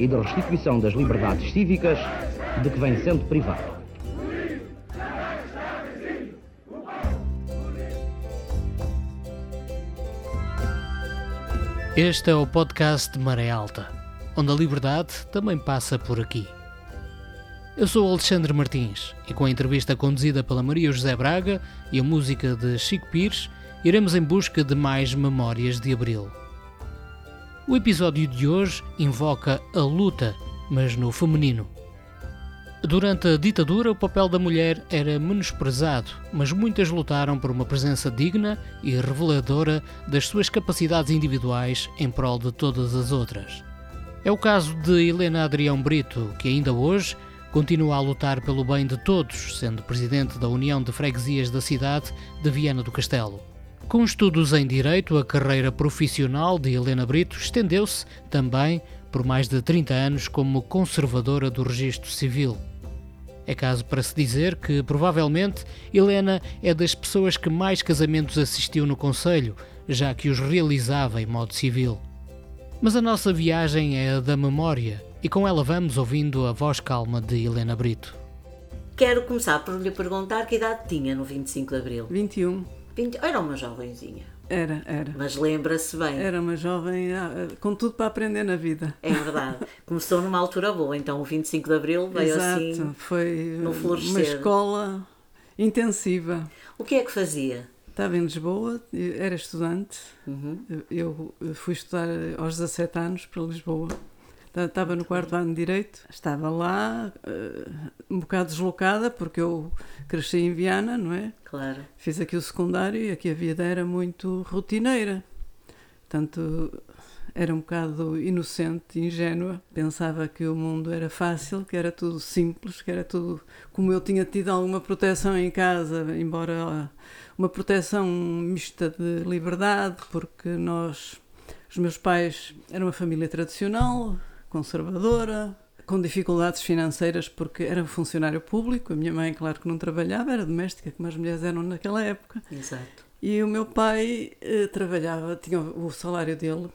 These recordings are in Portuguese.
e de restituição das liberdades cívicas de que vem sendo privado. Este é o podcast de Maré Alta, onde a liberdade também passa por aqui. Eu sou Alexandre Martins e com a entrevista conduzida pela Maria José Braga e a música de Chico Pires, iremos em busca de mais memórias de Abril. O episódio de hoje invoca a luta, mas no feminino. Durante a ditadura, o papel da mulher era menosprezado, mas muitas lutaram por uma presença digna e reveladora das suas capacidades individuais em prol de todas as outras. É o caso de Helena Adrião Brito, que ainda hoje continua a lutar pelo bem de todos, sendo presidente da União de Freguesias da cidade de Viana do Castelo. Com estudos em Direito, a carreira profissional de Helena Brito estendeu-se também por mais de 30 anos como conservadora do registro civil. É caso para se dizer que, provavelmente, Helena é das pessoas que mais casamentos assistiu no Conselho, já que os realizava em modo civil. Mas a nossa viagem é a da memória e com ela vamos ouvindo a voz calma de Helena Brito. Quero começar por lhe perguntar que idade tinha no 25 de Abril. 21. 20... Era uma jovenzinha. Era, era. Mas lembra-se bem. Era uma jovem ah, com tudo para aprender na vida. É verdade. Começou numa altura boa, então o 25 de Abril veio Exato. assim. Foi no florescer. uma escola intensiva. O que é que fazia? Estava em Lisboa, era estudante. Uhum. Eu fui estudar aos 17 anos para Lisboa. Estava no quarto ano Direito, estava lá, um bocado deslocada, porque eu cresci em Viana, não é? Claro. Fiz aqui o secundário e aqui a vida era muito rotineira. Portanto, era um bocado inocente, ingênua. Pensava que o mundo era fácil, que era tudo simples, que era tudo. Como eu tinha tido alguma proteção em casa, embora uma proteção mista de liberdade, porque nós. Os meus pais eram uma família tradicional, conservadora, com dificuldades financeiras porque era funcionário público. A minha mãe, claro que não trabalhava, era doméstica, como as mulheres eram naquela época. Exato. E o meu pai eh, trabalhava, tinha o salário dele,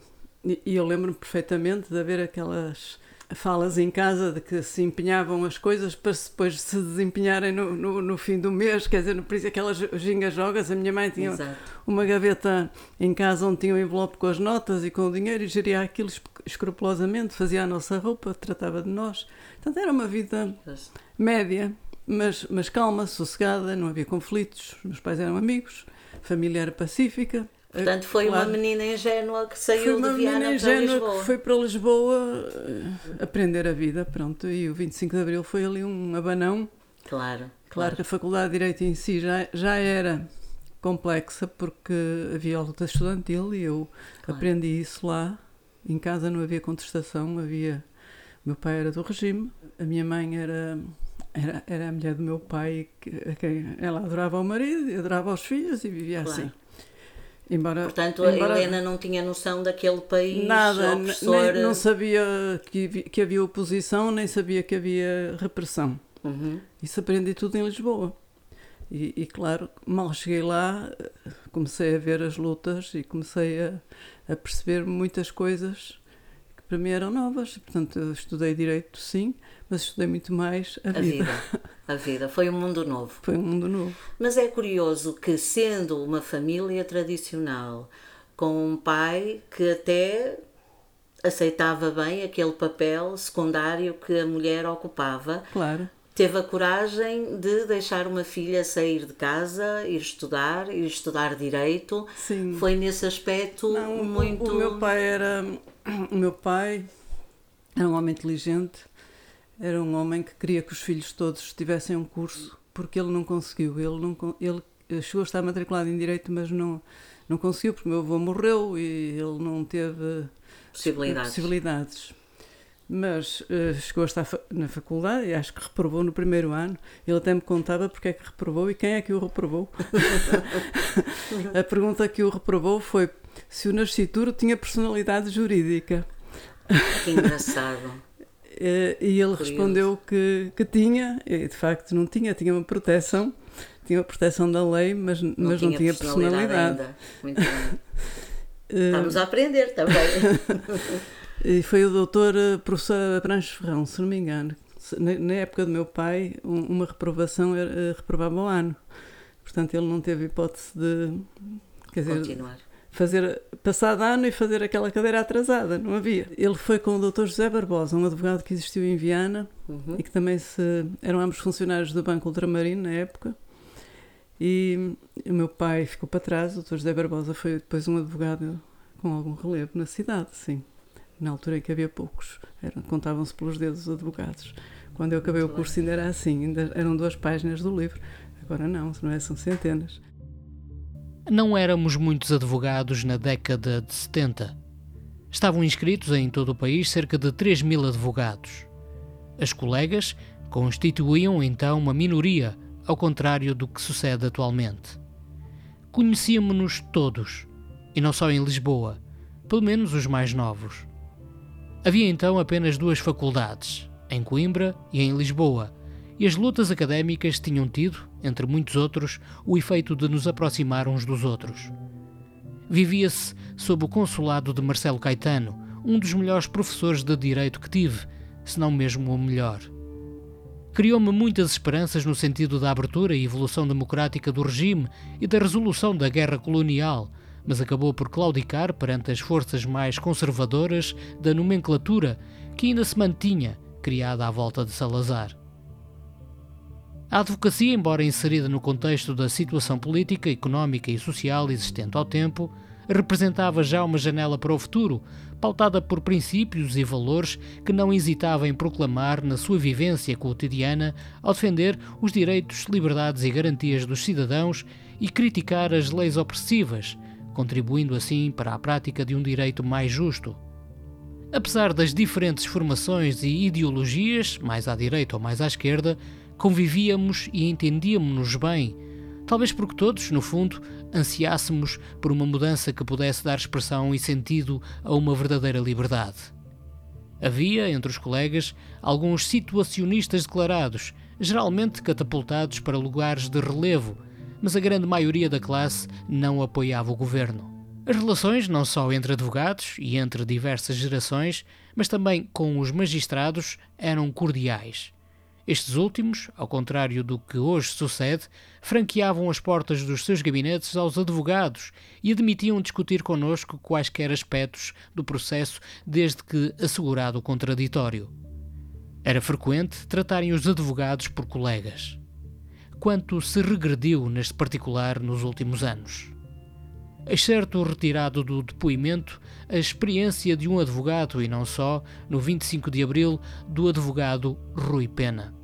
e, e eu lembro-me perfeitamente de haver aquelas falas em casa de que se empenhavam as coisas para depois se desempenharem no, no, no fim do mês, quer dizer, por isso aquelas gingas jogas, a minha mãe tinha Exato. uma gaveta em casa onde tinha um envelope com as notas e com o dinheiro e geria aquilo escrupulosamente, fazia a nossa roupa, tratava de nós. Portanto, era uma vida média, mas, mas calma, sossegada, não havia conflitos, meus pais eram amigos, a família era pacífica. Portanto, foi claro. uma menina ingênua que saiu de Viana para Lisboa. que foi para Lisboa eh, aprender a vida, pronto. E o 25 de Abril foi ali um abanão. Claro. Claro que a Faculdade de Direito em si já, já era complexa porque havia a luta estudantil e eu Claro. aprendi isso lá. Em casa não havia contestação, havia. Meu pai era do regime, a minha mãe era. Era, era a mulher do meu pai, que, a quem ela adorava o marido, e adorava os filhos e vivia Claro. assim. Embora, Portanto, a embora- Helena não tinha noção daquele país Nada, opressor. nem, não sabia que, que havia oposição, nem sabia que havia repressão. Uhum. Isso aprendi tudo em Lisboa. E, e, claro, mal cheguei lá, eh, comecei a ver as lutas e comecei a, a perceber muitas coisas que para mim eram novas. Portanto, estudei Direito, sim, mas estudei muito mais a, A vida. vida. A vida. Foi um mundo novo. Foi um mundo novo. Mas é curioso que, sendo uma família tradicional, com um pai que até aceitava bem aquele papel secundário que a mulher ocupava, Claro. teve a coragem de deixar uma filha sair de casa, ir estudar, ir estudar direito. Sim. Foi nesse aspecto Não, o- muito. O, meu pai era. O meu pai era um homem inteligente, era um homem que queria que os filhos todos tivessem um curso, porque ele não conseguiu. Ele, não, ele chegou a estar matriculado em Direito, mas não, não conseguiu, porque o meu avô morreu e ele não teve Possibilidades. possibilidades. mas uh, chegou a estar na faculdade e acho que reprovou no primeiro ano. Ele até me contava porque é que reprovou e quem é que o reprovou. a pergunta que o reprovou foi se o nascituro tinha personalidade jurídica. Que engraçado. Uh, e ele respondeu que, que tinha, e de facto não tinha, tinha uma proteção, tinha uma proteção da lei, mas não, mas tinha, não tinha personalidade. personalidade. Muito bem. Estamos a aprender também. E foi o doutor eh, professor Abranches Ferrão, se não me engano. Na, época do meu pai, uma reprovação era, eh, reprovava o ano. Portanto, ele não teve hipótese de. Quer dizer, Continuar. Fazer, passar de ano e fazer aquela cadeira atrasada, não havia. Ele foi com o doutor José Barbosa, um advogado que existiu em Viana uhum. e que também se, eram ambos funcionários do Banco Ultramarino na época. E o meu pai ficou para trás, o doutor José Barbosa foi depois um advogado com algum relevo na cidade, sim na altura em que havia poucos, contavam-se pelos dedos os advogados. Quando eu acabei Muito o curso ainda era assim, ainda eram duas páginas do livro. Agora não, não é, são centenas. Não éramos muitos advogados na década de 70. Estavam inscritos em todo o país cerca de 3 mil advogados. As colegas constituíam então uma minoria, ao contrário do que sucede atualmente. Conhecíamos-nos todos, e não só em Lisboa, pelo menos os mais novos. Havia então apenas duas faculdades, em Coimbra e em Lisboa, e as lutas académicas tinham tido, entre muitos outros, o efeito de nos aproximar uns dos outros. Vivia-se sob o consulado de Marcelo Caetano, um dos melhores professores de direito que tive, se não mesmo o melhor. Criou-me muitas esperanças no sentido da abertura e evolução democrática do regime e da resolução da guerra colonial, mas acabou por claudicar perante as forças mais conservadoras da nomenclatura que ainda se mantinha criada à volta de Salazar. A advocacia, embora inserida no contexto da situação política, económica e social existente ao tempo, representava já uma janela para o futuro, pautada por princípios e valores que não hesitava em proclamar na sua vivência cotidiana ao defender os direitos, liberdades e garantias dos cidadãos e criticar as leis opressivas, contribuindo assim para a prática de um direito mais justo. Apesar das diferentes formações e ideologias, mais à direita ou mais à esquerda, convivíamos e entendíamos-nos bem, talvez porque todos, no fundo, ansiássemos por uma mudança que pudesse dar expressão e sentido a uma verdadeira liberdade. Havia, entre os colegas, alguns situacionistas declarados, geralmente catapultados para lugares de relevo, mas a grande maioria da classe não apoiava o governo. As relações, não só entre advogados e entre diversas gerações, mas também com os magistrados, eram cordiais. Estes últimos, ao contrário do que hoje sucede, franqueavam as portas dos seus gabinetes aos advogados e admitiam discutir connosco quaisquer aspectos do processo, desde que assegurado o contraditório. Era frequente tratarem os advogados por colegas quanto se regrediu neste particular nos últimos anos. Excerto retirado do depoimento a experiência de um advogado e não só, no 25 de abril, do advogado Rui Pena.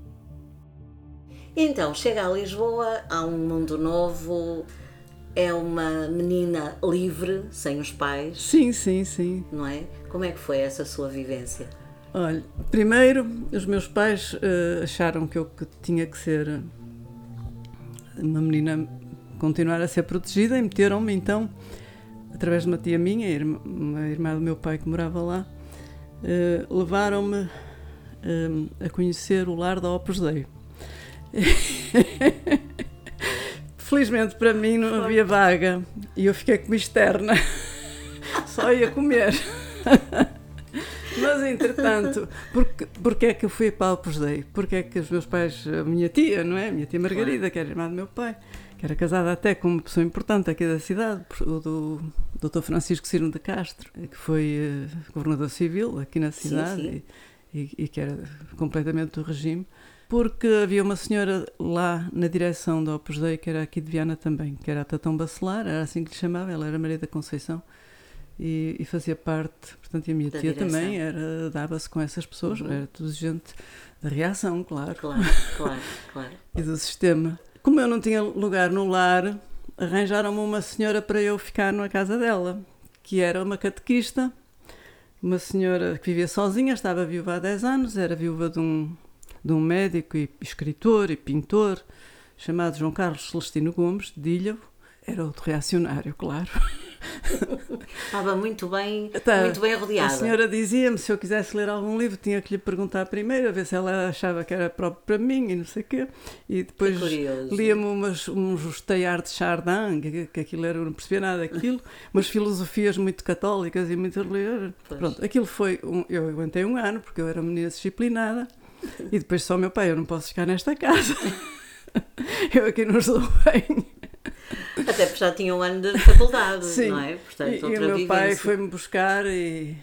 Então, chega a Lisboa, há um mundo novo, é uma menina livre, sem os pais. Sim, sim, sim. Não é? Como é que foi essa sua vivência? Olha, primeiro, os meus pais uh, acharam que eu tinha que ser uma menina continuar a ser protegida e meteram-me então, através de uma tia minha, uma irmã do meu pai que morava lá, uh, levaram-me uh, a conhecer o lar da Opus Dei. Felizmente para mim não havia vaga e eu fiquei como externa, só ia comer. Mas entretanto, porque, porque é que eu fui para a Opus Dei? Porque é que os meus pais, a minha tia, não é? A minha tia Margarida, que era irmã do meu pai, que era casada até com uma pessoa importante aqui da cidade, o do Dr. Francisco Cirno de Castro, que foi uh, governador civil aqui na cidade sim, sim. E, e, e, que era completamente do regime, porque havia uma senhora lá na direção da Opus Dei, que era aqui de Viana também, que era a Tatão Bacelar, era assim que lhe chamava, ela era Maria da Conceição, e, e, fazia parte, portanto, e a minha da tia direção. também era, dava-se com essas pessoas, uhum. era tudo gente da reação, claro. Claro, claro, claro. e do sistema. Como eu não tinha lugar no lar, arranjaram-me uma senhora para eu ficar na casa dela, que era uma catequista, uma senhora que vivia sozinha, estava viúva há 10 anos, era viúva de um, de um médico e escritor e pintor chamado João Carlos Celestino Gomes, de Ilhavo. Era outro reacionário, claro. Estava muito bem, tá, muito bem rodeada. A senhora dizia-me se eu quisesse ler algum livro, tinha que lhe perguntar primeiro, a ver se ela achava que era próprio para mim e não sei o quê. E depois lia-me umas, uns Teilhard de Chardin, que, que aquilo era, não percebia nada daquilo, umas filosofias muito católicas e muito religiosas. Pronto, aquilo foi. Um, eu aguentei um ano, porque eu era menina disciplinada, e depois só meu pai, eu não posso ficar nesta casa. eu aqui não estou bem. Até porque já tinha um ano de faculdade, Sim. não é? Portanto, e, e o meu pai foi-me buscar e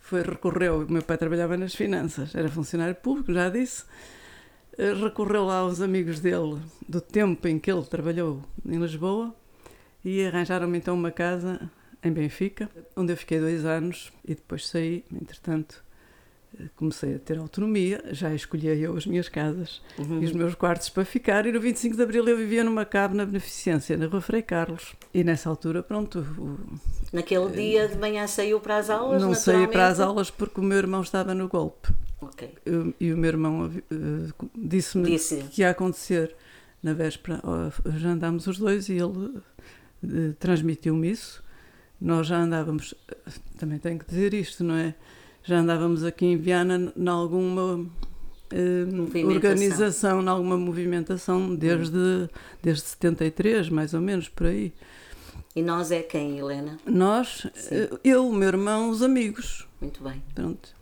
foi, recorreu. O meu pai trabalhava nas finanças, era funcionário público, já disse. Eh, recorreu lá aos amigos dele do tempo em que ele trabalhou em Lisboa e arranjaram-me então uma casa em Benfica, onde eu fiquei dois anos e depois saí, entretanto comecei a ter autonomia, já escolhia eu as minhas casas uhum. e os meus quartos para ficar. E no 25 de Abril eu vivia numa cave na Beneficência, na Rua Frei Carlos. E nessa altura, pronto. O, Naquele dia de manhã saiu para as aulas? Não saí para as aulas porque o meu irmão estava no golpe. Okay. Eu, e o meu irmão uh, disse-me Disse. que ia acontecer na véspera. já andámos os dois e ele uh, transmitiu-me isso. Nós já andávamos, também tenho que dizer isto, não é? Já andávamos aqui em Viana em alguma eh, organização, em alguma movimentação desde, desde 73, mais ou menos, por aí. E nós é quem, Helena? Nós, Sim. Eh, eu, o meu irmão, os amigos. Muito bem. Pronto.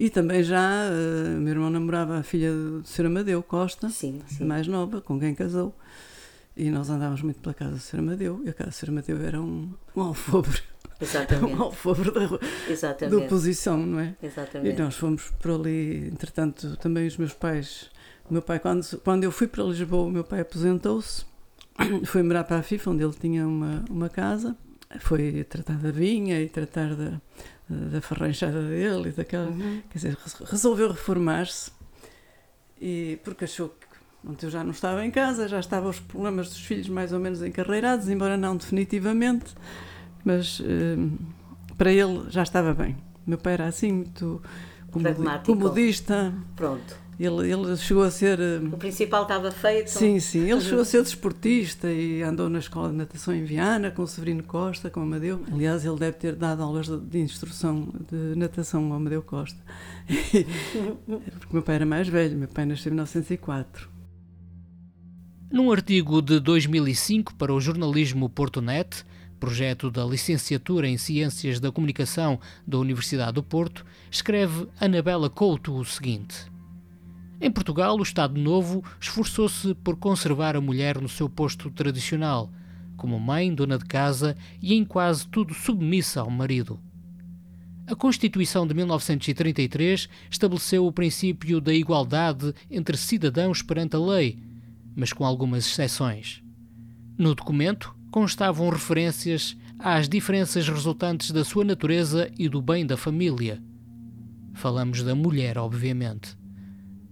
E também já, uh, meu irmão namorava a filha do Sr. Amadeu Costa, sim, sim. mais nova, com quem casou. E nós andávamos muito pela casa do Sr. Amadeu, e a casa do Sr. Amadeu era um, um alfobre Exatamente. um alfobre da, da oposição, não é? Exatamente. E nós fomos por ali, entretanto, também os meus pais. O meu pai, quando, quando eu fui para Lisboa, o meu pai aposentou-se, foi morar para a FIFA, onde ele tinha uma, uma casa, foi tratar da vinha e tratar da, da farranchada dele e daquela. Uhum. Quer dizer, resolveu reformar-se e porque achou que eu já não estava em casa, já estavam os problemas dos filhos mais ou menos encarreirados, embora não definitivamente mas uh, para ele já estava bem. Meu pai era assim, muito comodista. Pronto. Ele, ele chegou a ser. Uh, o principal estava feito. Sim, sim. Ele chegou a ser desportista e andou na escola de natação em Viana com o Severino Costa, com o Amadeu. Aliás, ele deve ter dado aulas de instrução de natação ao Amadeu Costa. Porque meu pai era mais velho, meu pai nasceu em 1904. Num artigo de 2005 para o jornalismo Portonet, projeto da Licenciatura em Ciências da Comunicação da Universidade do Porto, escreve Anabela Couto o seguinte: Em Portugal, o Estado Novo esforçou-se por conservar a mulher no seu posto tradicional, como mãe, dona de casa e em quase tudo submissa ao marido. A Constituição de 1933 estabeleceu o princípio da igualdade entre cidadãos perante a lei, mas com algumas exceções. No documento, constavam referências às diferenças resultantes da sua natureza e do bem da família. Falamos da mulher, obviamente.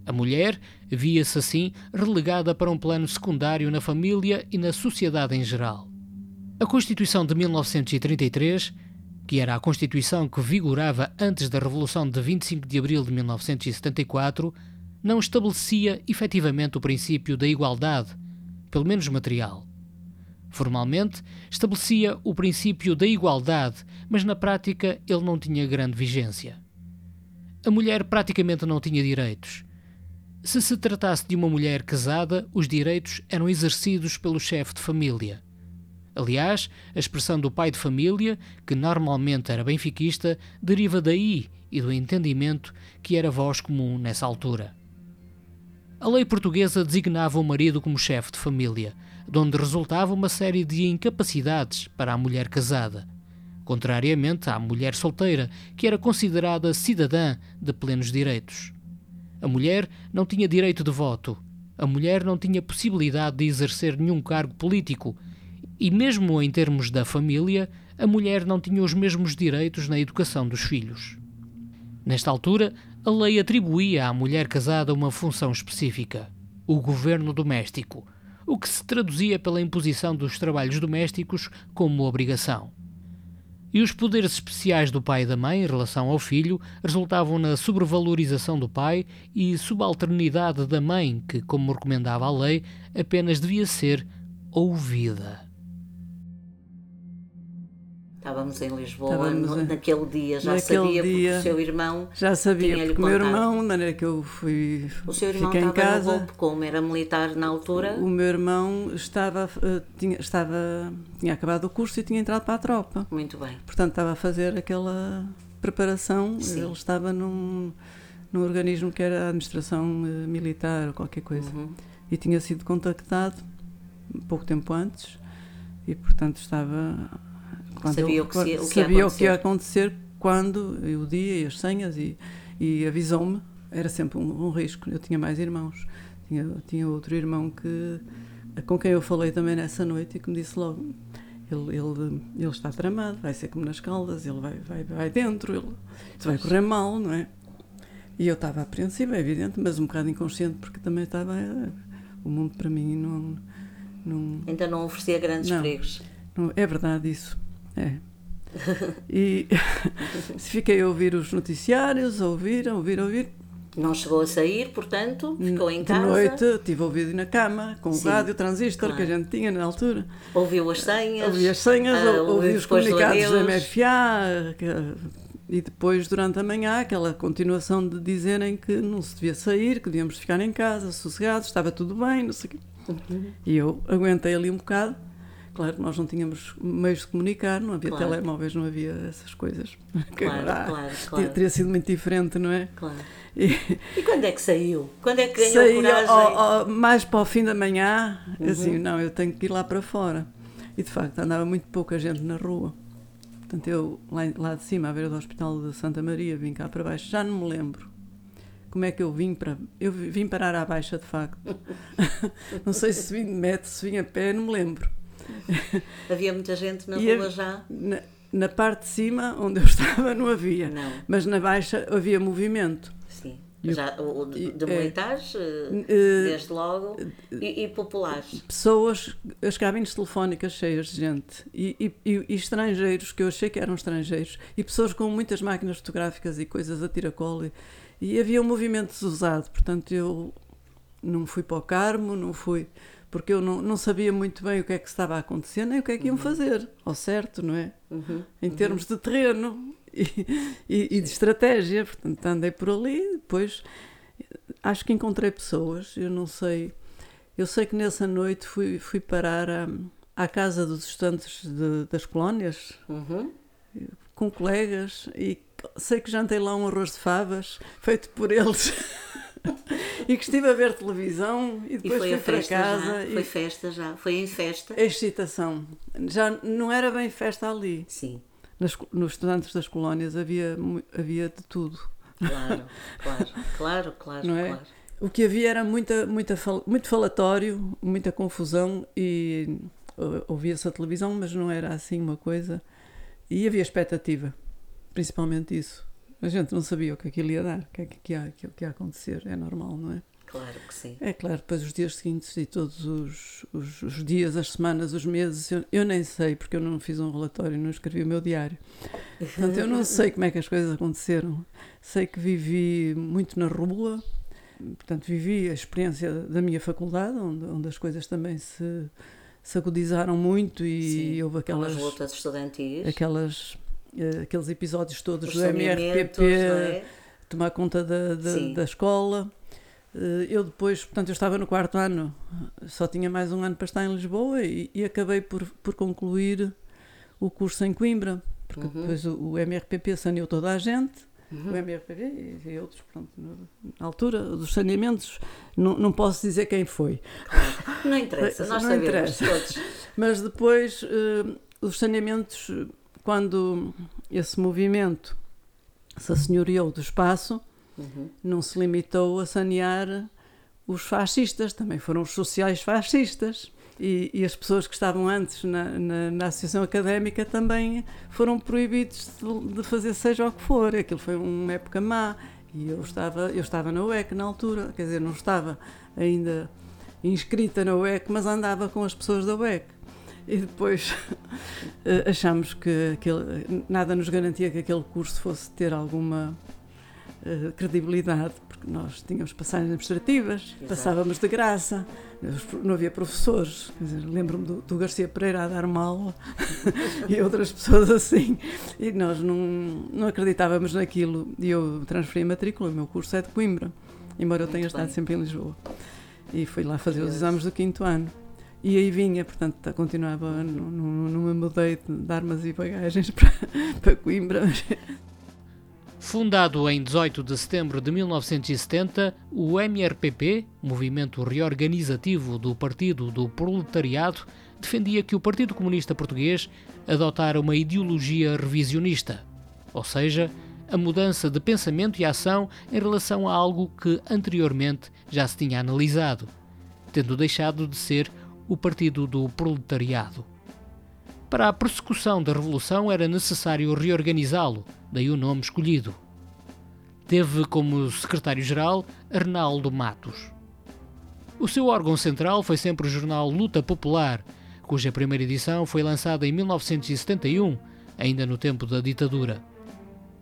A mulher via-se assim relegada para um plano secundário na família e na sociedade em geral. A Constituição de 1933, que era a Constituição que vigorava antes da Revolução de 25 de abril de 1974, não estabelecia efetivamente o princípio da igualdade, pelo menos material. Formalmente, estabelecia o princípio da igualdade, mas na prática ele não tinha grande vigência. A mulher praticamente não tinha direitos. Se se tratasse de uma mulher casada, os direitos eram exercidos pelo chefe de família. Aliás, a expressão do pai de família, que normalmente era benfiquista, deriva daí e do entendimento que era voz comum nessa altura. A lei portuguesa designava o marido como chefe de família, de onde resultava uma série de incapacidades para a mulher casada, contrariamente à mulher solteira, que era considerada cidadã de plenos direitos. A mulher não tinha direito de voto, a mulher não tinha possibilidade de exercer nenhum cargo político e, mesmo em termos da família, a mulher não tinha os mesmos direitos na educação dos filhos. Nesta altura, a lei atribuía à mulher casada uma função específica: o governo doméstico o que se traduzia pela imposição dos trabalhos domésticos como obrigação. E os poderes especiais do pai e da mãe em relação ao filho resultavam na sobrevalorização do pai e subalternidade da mãe, que, como recomendava a lei, apenas devia ser ouvida. Estávamos em Lisboa Estávamos no, naquele dia, já sabia dia, porque o seu irmão já sabia porque o meu irmão, na maneira que eu fui o seu irmão estava em casa, no golpe, como era militar na altura. O meu irmão estava eh, tinha estava tinha acabado o curso e tinha entrado para a tropa. Muito bem. Portanto estava a fazer aquela preparação. Sim. Ele estava num num organismo que era a administração uh, militar ou qualquer coisa uhum. e tinha sido contactado pouco tempo antes e portanto estava quando sabia, o que, se, o que, sabia o que ia acontecer quando, o dia e as senhas, e, e avisou-me. Era sempre um, um, risco. Eu tinha mais irmãos. Tinha, tinha outro irmão que, com quem eu falei também nessa noite e que me disse logo: ele, ele, ele está tramado, vai ser como nas caldas, ele vai, vai, vai dentro, ele, isso vai correr mal, não é? E eu estava apreensiva, é evidente, mas um bocado inconsciente, porque também estava. O mundo para mim não. não Ainda não oferecia grandes não, perigos. Não, é verdade isso. É. E fiquei a ouvir os noticiários, a ouvir, a ouvir, a ouvir. Não chegou a sair, portanto, ficou em casa. De noite tive ouvido na cama, com Sim, o rádio transistor claro. que a gente tinha na altura. Ouviu as senhas. Ouvi as senhas, uh, ouvi os comunicados da MFA. Que, e depois, durante a manhã, aquela continuação de dizerem que não se devia sair, que devíamos ficar em casa, sossegados, estava tudo bem, não sei o quê. Uhum. E eu aguentei ali um bocado Claro, nós não tínhamos meios de comunicar, não havia claro. telemóveis, não havia essas coisas. Claro, claro, claro. Teria sido muito diferente, não é? Claro. E, e quando é que saiu? Quando é que ganhou saí coragem? Ao, ao, mais para o fim da manhã, uhum. assim, não, eu tenho que ir lá para fora. E de facto andava muito pouca gente na rua. Portanto, eu lá, lá de cima, à beira do Hospital de Santa Maria, vim cá para baixo, já não me lembro como é que eu vim para. Eu vim parar à baixa, de facto. não sei se vim de metro, se vim a pé, não me lembro. havia muita gente na e rua já? Na, na, parte de cima, onde eu estava, não havia. Não. Mas na baixa havia movimento. Sim. Já, o, de, de militares, é, desde logo, e, e, populares. Pessoas, as cabines telefónicas cheias de gente, e, e, estrangeiros, que eu achei que eram estrangeiros, e pessoas com muitas máquinas fotográficas e coisas a tiracolo, e, e havia um movimento desusado, portanto eu não fui para o Carmo, não fui porque eu não, não sabia muito bem o que é que estava a acontecer nem o que é que iam uhum. fazer, ao certo, não é? Uhum. Em termos de terreno e, e, e, de estratégia. Portanto, andei por ali, depois acho que encontrei pessoas, eu não sei. Eu sei que nessa noite fui, fui parar à, à casa dos estudantes de, das colónias, uhum. com colegas, e sei que jantei lá um arroz de favas feito por eles. E que estive a ver televisão e depois e fui para casa. Já. Foi festa já, foi em festa. A excitação. Já não era bem festa ali. Sim. Nas, nos estudantes das colónias havia, havia de tudo. Claro, claro, claro, claro. Não é? Claro. O que havia era muita, muita, muito falatório, muita confusão e ouvia-se a televisão, mas não era assim uma coisa. E havia expectativa, principalmente isso. A gente não sabia o que aquilo ia dar, o que é que ia, que, que ia acontecer. É normal, não é? Claro que sim. É claro, depois os dias seguintes e todos os, os, os dias, as semanas, os meses, eu, eu, nem sei, porque eu não fiz um relatório, não escrevi o meu diário. Portanto, eu não sei como é que as coisas aconteceram. Sei que vivi muito na rua, portanto, vivi a experiência da minha faculdade, onde, onde as coisas também se, agudizaram muito e Sim, houve aquelas. As lutas estudantis. Aquelas aqueles episódios todos Os do MRPP é? tomar conta da, da, da escola. Uh, eu depois, portanto, eu estava no quarto ano, só tinha mais um ano para estar em Lisboa e, e acabei por, por concluir o curso em Coimbra, porque uhum. depois o, o, MRPP saneou toda a gente, uhum. o MRPP e, e outros, pronto, na altura dos saneamentos, não, não posso dizer quem foi. Não interessa, nós não sabemos interessa. todos. Mas depois, uh, os saneamentos quando esse movimento se assenhoreou do espaço, uhum. não se limitou a sanear os fascistas, também foram os sociais fascistas. E, e as pessoas que estavam antes na, na, na associação académica também foram proibidos de, de, fazer seja o que for. Aquilo foi uma época má. E eu estava, eu estava na UEC na altura, quer dizer, não estava ainda inscrita na UEC, mas andava com as pessoas da UEC. E depois eh, achamos que aquele, nada nos garantia que aquele curso fosse ter alguma uh, credibilidade, porque nós tínhamos passagens administrativas, Exato. passávamos de graça, não havia professores. Lembro-me do, do, Garcia Pereira a dar mal e outras pessoas assim, e nós não, não acreditávamos naquilo. E eu transferi a matrícula, o meu curso é de Coimbra, embora eu tenha Muito estado bem. sempre em Lisboa. E fui lá fazer os exames do quinto ano. E aí vinha, portanto, continuava, não, me mudei de armas e bagagens para, para Coimbra. Fundado em 18 de setembro de 1970, o MRPP, Movimento Reorganizativo do Partido do Proletariado, defendia que o Partido Comunista Português adotara uma ideologia revisionista, ou seja, a mudança de pensamento e ação em relação a algo que anteriormente já se tinha analisado, tendo deixado de ser o Partido do Proletariado. Para a persecução da Revolução era necessário reorganizá-lo, daí o nome escolhido. Teve como secretário-geral Arnaldo Matos. O seu órgão central foi sempre o jornal Luta Popular, cuja primeira edição foi lançada em 1971, ainda no tempo da ditadura.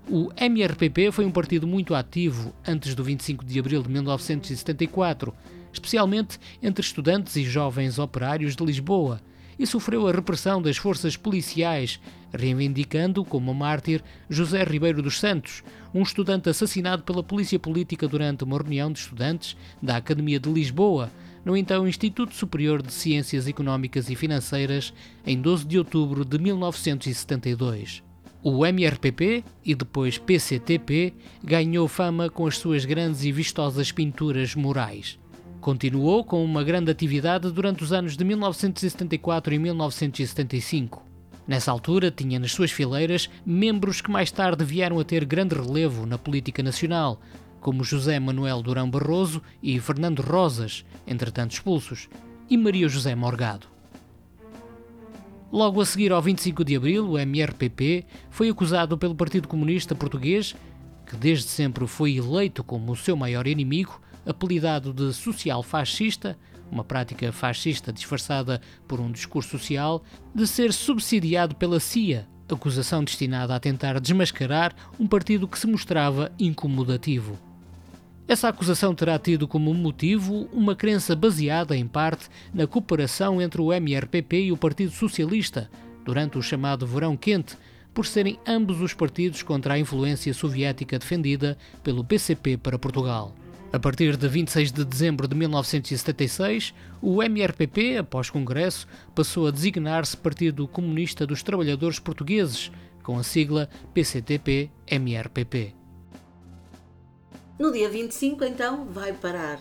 O MRPP foi um partido muito ativo antes do 25 de abril de 1974 especialmente entre estudantes e jovens operários de Lisboa, e sofreu a repressão das forças policiais, reivindicando como mártir José Ribeiro dos Santos, um estudante assassinado pela polícia política durante uma reunião de estudantes da Academia de Lisboa, no então Instituto Superior de Ciências Económicas e Financeiras, em 12 de outubro de 1972. O MRPP e depois PCTP ganhou fama com as suas grandes e vistosas pinturas murais. Continuou com uma grande atividade durante os anos de 1974 e 1975. Nessa altura, tinha nas suas fileiras membros que mais tarde vieram a ter grande relevo na política nacional, como José Manuel Durão Barroso e Fernando Rosas, entretanto expulsos, e Maria José Morgado. Logo a seguir ao 25 de abril, o MRPP foi acusado pelo Partido Comunista Português, que desde sempre foi eleito como o seu maior inimigo, apelidado de social fascista, uma prática fascista disfarçada por um discurso social, de ser subsidiado pela CIA, acusação destinada a tentar desmascarar um partido que se mostrava incomodativo. Essa acusação terá tido como motivo uma crença baseada, em parte, na cooperação entre o MRPP e o Partido Socialista durante o chamado Verão Quente, por serem ambos os partidos contra a influência soviética defendida pelo PCP para Portugal. A partir de 26 de dezembro de 1976, o MRPP, após Congresso, passou a designar-se Partido Comunista dos Trabalhadores Portugueses, com a sigla PCTP-MRPP. No dia 25, então, vai parar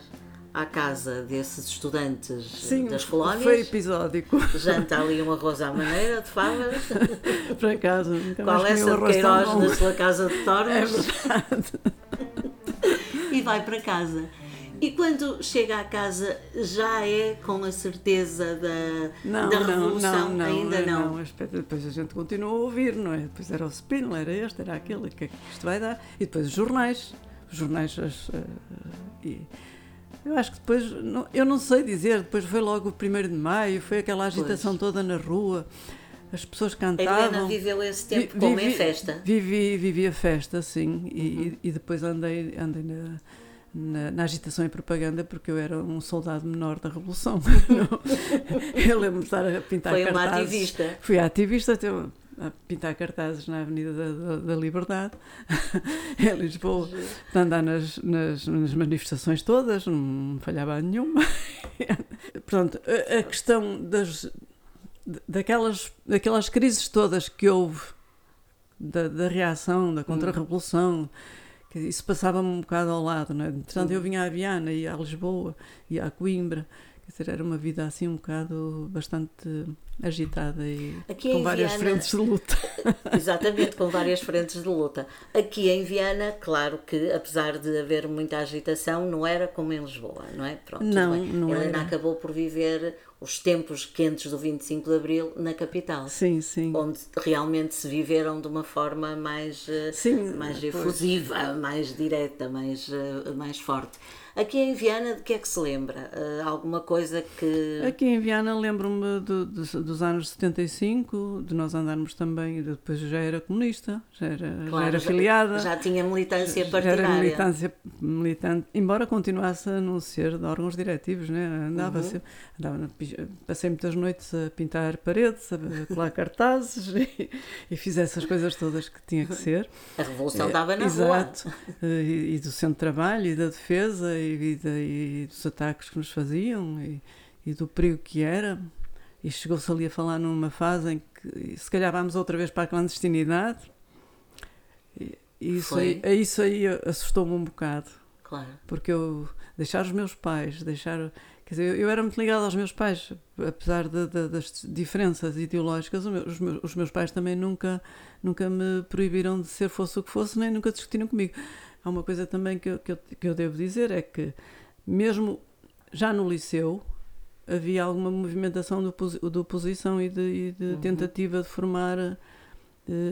à casa desses estudantes Sim, das colónias. Foi episódico. Janta ali um arroz à maneira de favas. Para casa. Qual é essa de Queiroz na sua casa de Torres? É verdade e vai para casa. E quando chega à casa já é com a certeza da, não, da revolução? Não, não, Ainda não. não. Depois a gente continua a ouvir, não é? Depois era o Spindle, era este, era aquele, o que é que isto vai dar? E depois os jornais. Os jornais. As, uh, e, eu acho que depois, eu não sei dizer, depois foi logo o 1 de maio, foi aquela agitação pois. toda na rua, as pessoas cantavam. A Helena viveu esse tempo vi, como vivi, em festa? Vivi, vivi a festa, sim, e, uhum. e depois andei, andei na, na, na, agitação e propaganda porque eu era um soldado menor da Revolução. eu lembro-me de estar a pintar Foi cartazes. Foi uma ativista? Fui ativista, até a pintar cartazes na Avenida da, da, da Liberdade, em Lisboa, de andar nas, nas, nas, manifestações todas, não falhava nenhuma. Portanto, a, a questão das, daquelas, daquelas crises todas que houve, da, da reação, da contra-revolução, hum que isso passava-me um bocado ao lado, não é? Portanto, eu vinha à Viana, ia a Lisboa, ia a Coimbra, quer dizer, era uma vida assim um bocado bastante agitada e Aqui com várias Viana, frentes de luta. Exatamente, com várias frentes de luta. Aqui em Viana, claro que apesar de haver muita agitação, não era como em Lisboa, não é? Pronto, não, não Helena era. acabou por viver os tempos quentes do 25 de Abril na capital. Sim, sim. Onde realmente se viveram de uma forma mais, eh, Sim, mais efusiva, mais direta, mais, eh, mais forte. Aqui em Viana, de que é que se lembra? Eh, alguma coisa que. Aqui em Viana lembro-me do- dos- dos anos 75, de nós andarmos também, depois já era comunista, já era, já Claro, era filiada. Já tinha militância já partidária. era militância militante, embora continuasse a não ser de órgãos diretivos, né? andava, Uhum. sempre- andava passei muitas noites a pintar paredes, a colar cartazes e, e fiz essas coisas todas que tinha que ser. A revolução estava na É, Exato. E, e do centro de trabalho e da defesa e, e e dos ataques que nos faziam e, e do perigo que era. E chegou-se ali a falar numa fase em que se calhar vamos outra vez para a clandestinidade. E, e isso, Foi? aí, isso aí assustou-me um bocado. Claro. porque eu deixar os meus pais, deixar. Quer dizer, eu, eu era muito ligada aos meus pais, apesar de- de- das diferenças ideológicas, os, meus, os meus pais também nunca, nunca me proibiram de ser fosse o que fosse, nem nunca discutiram comigo. Há uma coisa também que eu, que eu, que eu devo dizer: é que, mesmo já no liceu, havia alguma movimentação de, oposi- de oposição e de, e de tentativa de formar eh,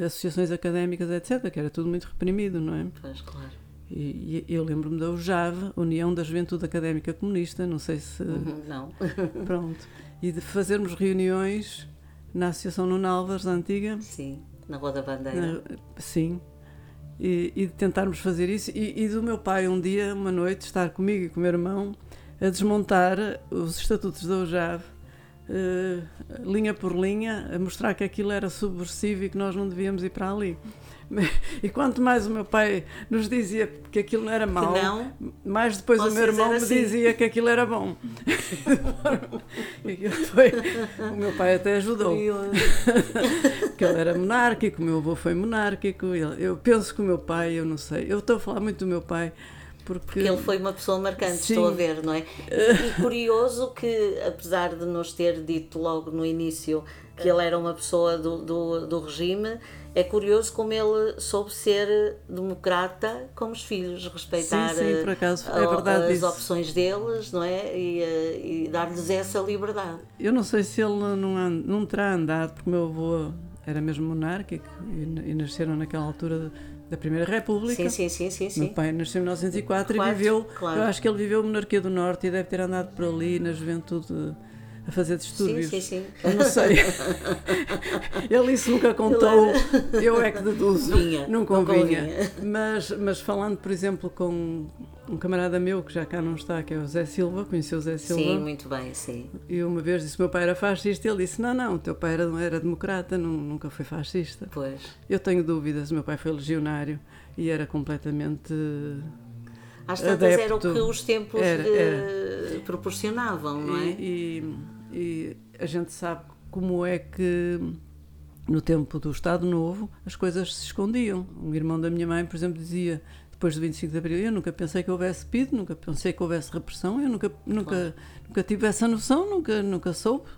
associações académicas, etc., que era tudo muito reprimido, não é? Pois, claro. E, e eu lembro-me da UJAV, União da Juventude Académica Comunista, não sei se. Uhum, Não. Pronto. E de fazermos reuniões na Associação Nuno Álvares, antiga, Sim, na Rua da Bandeira. na- sim, e, de tentarmos fazer isso. E, e do meu pai, um dia, uma noite, estar comigo e com o meu irmão a desmontar os estatutos da UJAV, eh, linha por linha, a mostrar que aquilo era subversivo e que nós não devíamos ir para ali. E quanto mais o meu pai nos dizia que aquilo não era mau, não, mais depois o meu irmão me assim. dizia que aquilo era bom. E aquilo foi- o meu pai até ajudou, porque ele era monárquico, o meu avô foi monárquico. Eu penso que o meu pai, eu não sei, eu estou a falar muito do meu pai porque, Porque ele foi uma pessoa marcante, Sim. estou a ver, não é? E, e curioso que, apesar de nos ter dito logo no início que ele era uma pessoa do, do, do regime, é curioso como ele soube ser democrata com os filhos, respeitar Sim, sim, acaso, é eh, as isso. opções deles, não é? E, eh, e dar-lhes essa liberdade. eu não sei se ele não, não terá andado, porque o meu avô era mesmo monárquico e, e nasceram naquela altura da Primeira República. Sim, sim, sim, sim, Meu sim. pai nasceu em 1904 Claro, e viveu, claro. eu acho que ele viveu a monarquia do Norte e deve ter andado por ali na juventude a fazer distúrbios. sim, sim. Eu não sei. ele isso nunca contou, eu é que deduzo. Não não convinha. convinha. Mas, mas falando, por exemplo, com um camarada meu que já cá não está, que é o Zé Silva, conheceu o Zé Silva. Sim, muito bem, sim. E uma vez disse meu pai era fascista e ele disse: Não, não, o teu pai era, era democrata, nu- nunca foi fascista. Pois. Eu tenho dúvidas, o meu pai foi legionário e era completamente. Às tantas era o que os tempos Era, lhe proporcionavam, não é? E, e- e a gente sabe como é que no tempo do Estado Novo as coisas se escondiam. Um irmão da minha mãe, por exemplo, dizia depois do 25 de Abril: Eu nunca pensei que houvesse PID, nunca pensei que houvesse repressão, eu nunca, nunca, nunca tive essa noção, nunca, nunca soube.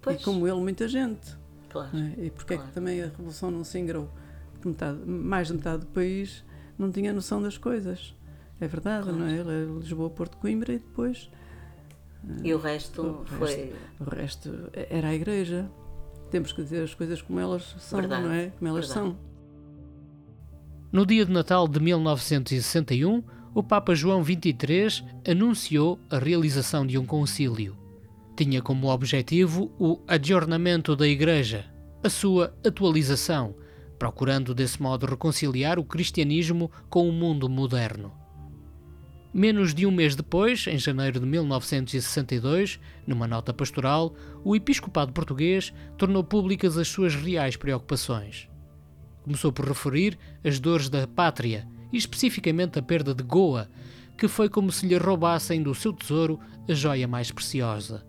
Pois. E como ele, muita gente. Claro. não é? E porque é Claro. que também a Revolução não se ingrou? Porque metade, mais de metade do país não tinha noção das coisas. É verdade, não é? É Lisboa, Porto, Coimbra e depois E o resto O foi. o resto era a igreja. Temos que dizer as coisas como elas são, Verdade, não é? Como elas verdade. são. No dia de Natal de 1961, o Papa João XXIII anunciou a realização de um concílio. Tinha como objetivo o adjornamento da Igreja, a sua atualização, procurando desse modo reconciliar o cristianismo com o mundo moderno. Menos de um mês depois, em janeiro de 1962, numa nota pastoral, o episcopado português tornou públicas as suas reais preocupações. Começou por referir as dores da pátria e especificamente a perda de Goa, que foi como se lhe roubassem do seu tesouro a joia mais preciosa.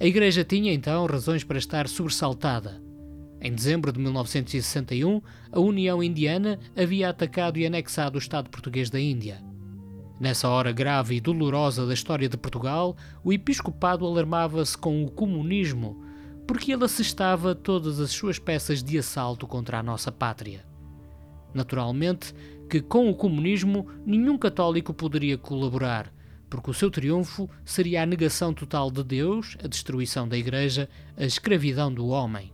A Igreja tinha então razões para estar sobressaltada. Em dezembro de 1961, a União Indiana havia atacado e anexado o Estado português da Índia. Nessa hora grave e dolorosa da história de Portugal, o episcopado alarmava-se com o comunismo, porque ele assestava todas as suas peças de assalto contra a nossa pátria. Naturalmente que com o comunismo nenhum católico poderia colaborar, porque o seu triunfo seria a negação total de Deus, a destruição da Igreja, a escravidão do homem.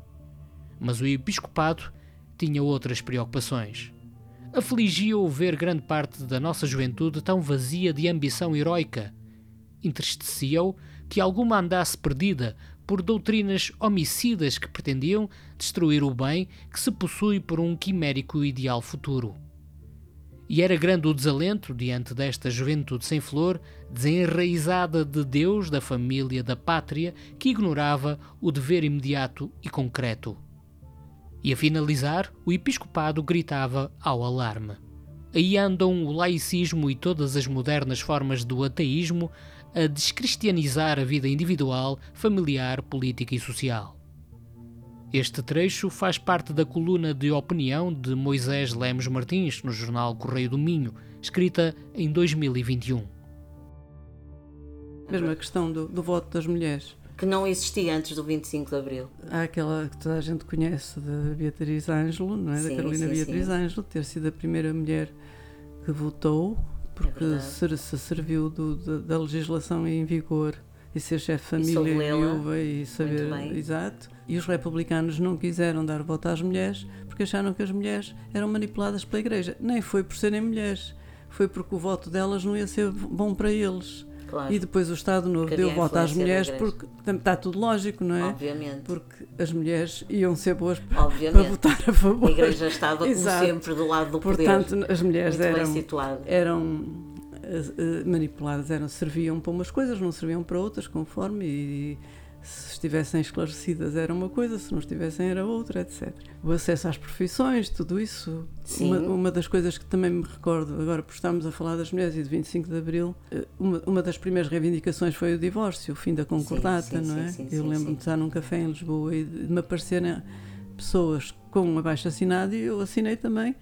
Mas o episcopado tinha outras preocupações. Afligia-o ver grande parte da nossa juventude tão vazia de ambição heroica. Entristecia-o que alguma andasse perdida por doutrinas homicidas que pretendiam destruir o bem que se possui por um quimérico ideal futuro. E era grande o desalento diante desta juventude sem flor, desenraizada de Deus, da família, da pátria, que ignorava o dever imediato e concreto. E a finalizar, o episcopado gritava ao alarme. Aí andam o laicismo e todas as modernas formas do ateísmo a descristianizar a vida individual, familiar, política e social. Este trecho faz parte da coluna de opinião de Moisés Lemos Martins no jornal Correio do Minho, escrita em 2021. Mesmo a questão do, do voto das mulheres. Que não existia antes do 25 de Abril. Há aquela que toda a gente conhece de Beatriz Ângelo, não é? Sim, da Carolina sim, Beatriz. Ângelo, ter sido a primeira mulher que votou, porque verdade. se, se serviu do- da- da legislação em vigor e ser chefe de E família, lê-la viúva e saber. Exato. E os republicanos não quiseram dar voto às mulheres porque acharam que as mulheres eram manipuladas pela Igreja. Nem foi por serem mulheres, foi porque o voto delas não ia ser bom para eles. Claro. E depois o Estado Novo deu voto às mulheres porque está tudo lógico, não é? Obviamente. Porque as mulheres iam ser boas para, para votar a favor. A Igreja estava, como sempre, do lado do Portanto, poder. as mulheres Muito eram, eram eh, eh, manipuladas, eram, serviam para umas coisas, não serviam para outras, conforme, e se estivessem esclarecidas era uma coisa, se não estivessem era outra, etc. O acesso às profissões, tudo isso. Sim. Uma, uma das coisas que também me recordo, agora por estarmos a falar das mulheres e de 25 de Abril, eh, uma, uma das primeiras reivindicações foi o divórcio, o fim da concordata, sim, não é? sim, sim, Eu sim, lembro-me sim. de estar num café em Lisboa e de me aparecerem pessoas com um abaixo assinado e eu assinei também